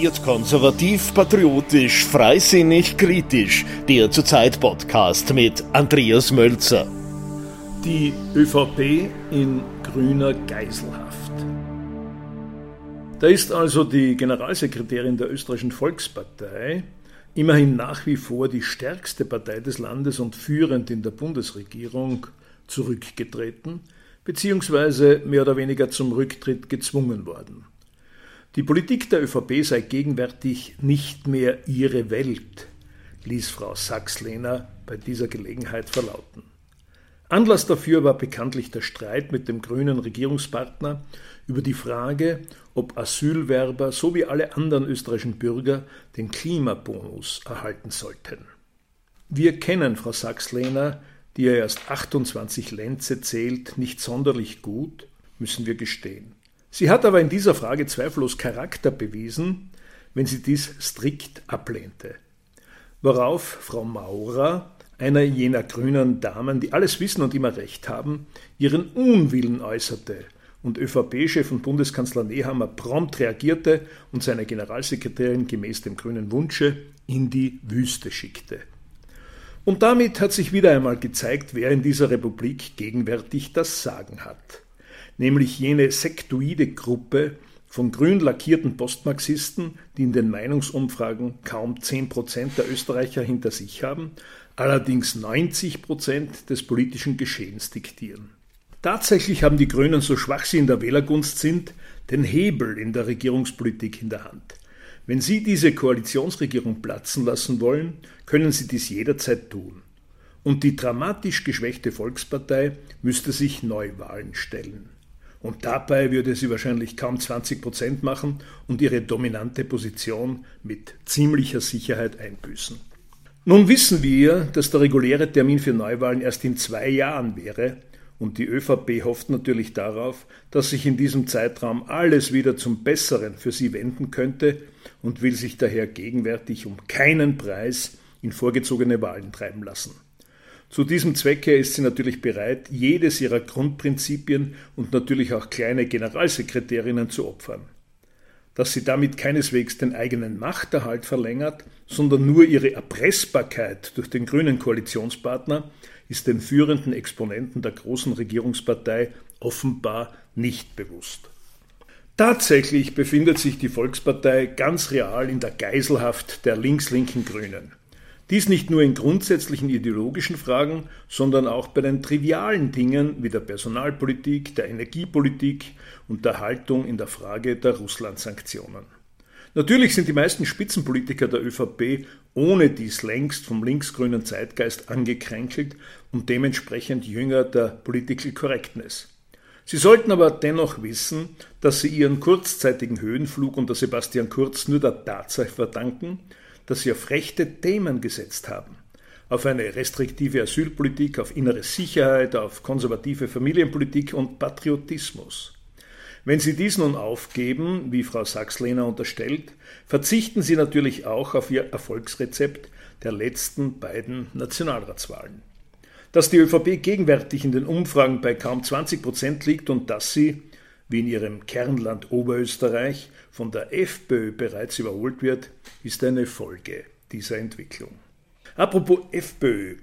Dezidiert konservativ, patriotisch, freisinnig, kritisch. Der zurzeit Podcast mit Andreas Mölzer. Die ÖVP in grüner Geiselhaft. Da ist also die Generalsekretärin der österreichischen Volkspartei, immerhin nach wie vor die stärkste Partei des Landes und führend in der Bundesregierung, zurückgetreten, beziehungsweise mehr oder weniger zum Rücktritt gezwungen worden. Die Politik der ÖVP sei gegenwärtig nicht mehr ihre Welt, ließ Frau Sachs-Lehner bei dieser Gelegenheit verlauten. Anlass dafür war bekanntlich der Streit mit dem grünen Regierungspartner über die Frage, ob Asylwerber so wie alle anderen österreichischen Bürger den Klimabonus erhalten sollten. Wir kennen Frau Sachs-Lehner, die ja erst 28 Lenze zählt, nicht sonderlich gut, müssen wir gestehen. Sie hat aber in dieser Frage zweifellos Charakter bewiesen, wenn sie dies strikt ablehnte. Worauf Frau Maurer, einer jener grünen Damen, die alles wissen und immer recht haben, ihren Unwillen äußerte und ÖVP-Chef und Bundeskanzler Nehammer prompt reagierte und seine Generalsekretärin gemäß dem grünen Wunsche in die Wüste schickte. Und damit hat sich wieder einmal gezeigt, wer in dieser Republik gegenwärtig das Sagen hat nämlich jene sektoide Gruppe von grün lackierten Postmarxisten, die in den Meinungsumfragen kaum 10 Prozent der Österreicher hinter sich haben, allerdings 90 Prozent des politischen Geschehens diktieren. Tatsächlich haben die Grünen, so schwach sie in der Wählergunst sind, den Hebel in der Regierungspolitik in der Hand. Wenn sie diese Koalitionsregierung platzen lassen wollen, können sie dies jederzeit tun. Und die dramatisch geschwächte Volkspartei müsste sich Neuwahlen stellen. Und dabei würde sie wahrscheinlich kaum 20 Prozent machen und ihre dominante Position mit ziemlicher Sicherheit einbüßen. Nun wissen wir, dass der reguläre Termin für Neuwahlen erst in zwei Jahren wäre, und die ÖVP hofft natürlich darauf, dass sich in diesem Zeitraum alles wieder zum Besseren für sie wenden könnte und will sich daher gegenwärtig um keinen Preis in vorgezogene Wahlen treiben lassen. Zu diesem Zwecke ist sie natürlich bereit, jedes ihrer Grundprinzipien und natürlich auch kleine Generalsekretärinnen zu opfern. Dass sie damit keineswegs den eigenen Machterhalt verlängert, sondern nur ihre Erpressbarkeit durch den grünen Koalitionspartner, ist den führenden Exponenten der großen Regierungspartei offenbar nicht bewusst. Tatsächlich befindet sich die Volkspartei ganz real in der Geiselhaft der links-linken Grünen. Dies nicht nur in grundsätzlichen ideologischen Fragen, sondern auch bei den trivialen Dingen wie der Personalpolitik, der Energiepolitik und der Haltung in der Frage der Russland-Sanktionen. Natürlich sind die meisten Spitzenpolitiker der ÖVP ohne dies längst vom linksgrünen Zeitgeist angekränkelt und dementsprechend jünger der Political Correctness. Sie sollten aber dennoch wissen, dass sie ihren kurzzeitigen Höhenflug unter Sebastian Kurz nur der Tatsache verdanken, dass sie auf rechte Themen gesetzt haben. Auf eine restriktive Asylpolitik, auf innere Sicherheit, auf konservative Familienpolitik und Patriotismus. Wenn Sie dies nun aufgeben, wie Frau Sachs-Lehner unterstellt, verzichten Sie natürlich auch auf Ihr Erfolgsrezept der letzten beiden Nationalratswahlen. Dass die ÖVP gegenwärtig in den Umfragen bei kaum 20 Prozent liegt und dass sie, wie in ihrem Kernland Oberösterreich, von der FPÖ bereits überholt wird, ist eine Folge dieser Entwicklung. Apropos FPÖ.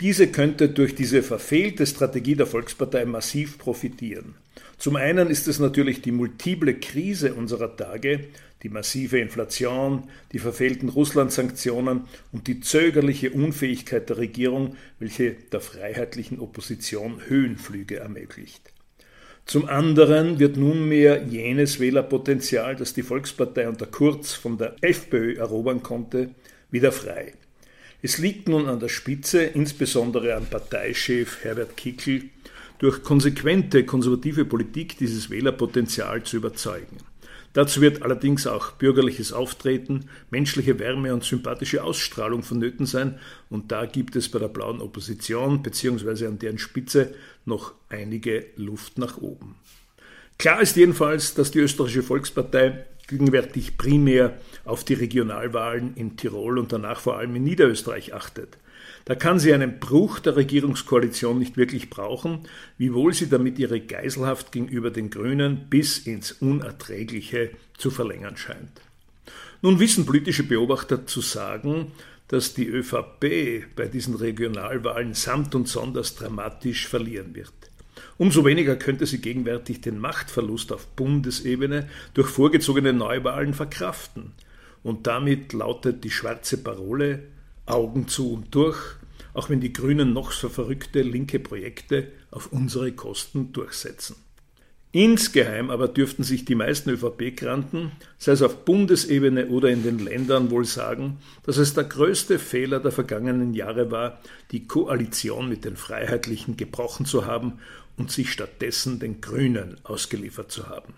Diese könnte durch diese verfehlte Strategie der Volkspartei massiv profitieren. Zum einen ist es natürlich die multiple Krise unserer Tage, die massive Inflation, die verfehlten Russland-Sanktionen und die zögerliche Unfähigkeit der Regierung, welche der freiheitlichen Opposition Höhenflüge ermöglicht. Zum anderen wird nunmehr jenes Wählerpotenzial, das die Volkspartei unter Kurz von der FPÖ erobern konnte, wieder frei. Es liegt nun an der Spitze, insbesondere an Parteichef Herbert Kickl, durch konsequente konservative Politik dieses Wählerpotenzial zu überzeugen. Dazu wird allerdings auch bürgerliches Auftreten, menschliche Wärme und sympathische Ausstrahlung vonnöten sein, und da gibt es bei der blauen Opposition bzw. an deren Spitze noch einige Luft nach oben. Klar ist jedenfalls, dass die österreichische Volkspartei gegenwärtig primär auf die Regionalwahlen in Tirol und danach vor allem in Niederösterreich achtet. Da kann sie einen Bruch der Regierungskoalition nicht wirklich brauchen, wiewohl sie damit ihre Geiselhaft gegenüber den Grünen bis ins Unerträgliche zu verlängern scheint. Nun wissen politische Beobachter zu sagen, dass die ÖVP bei diesen Regionalwahlen samt und sonders dramatisch verlieren wird. Umso weniger könnte sie gegenwärtig den Machtverlust auf Bundesebene durch vorgezogene Neuwahlen verkraften. Und damit lautet die schwarze Parole Augen zu und durch, auch wenn die Grünen noch so verrückte linke Projekte auf unsere Kosten durchsetzen. Insgeheim aber dürften sich die meisten ÖVP-Granten, sei es auf Bundesebene oder in den Ländern, wohl sagen, dass es der größte Fehler der vergangenen Jahre war, die Koalition mit den Freiheitlichen gebrochen zu haben und sich stattdessen den Grünen ausgeliefert zu haben.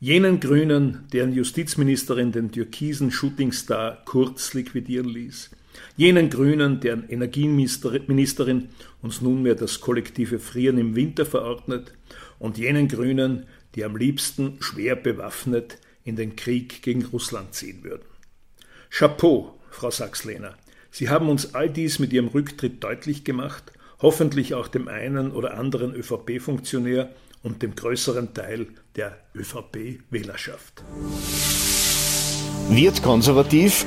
Jenen Grünen, deren Justizministerin den türkisen Shootingstar Kurz liquidieren ließ, jenen Grünen, deren Energieministerin uns nunmehr das kollektive Frieren im Winter verordnet, und jenen Grünen, die am liebsten schwer bewaffnet in den Krieg gegen Russland ziehen würden. Chapeau, Frau Sachs-Lehner. Sie haben uns all dies mit Ihrem Rücktritt deutlich gemacht, hoffentlich auch dem einen oder anderen ÖVP-Funktionär und dem größeren Teil der ÖVP-Wählerschaft. Wird konservativ,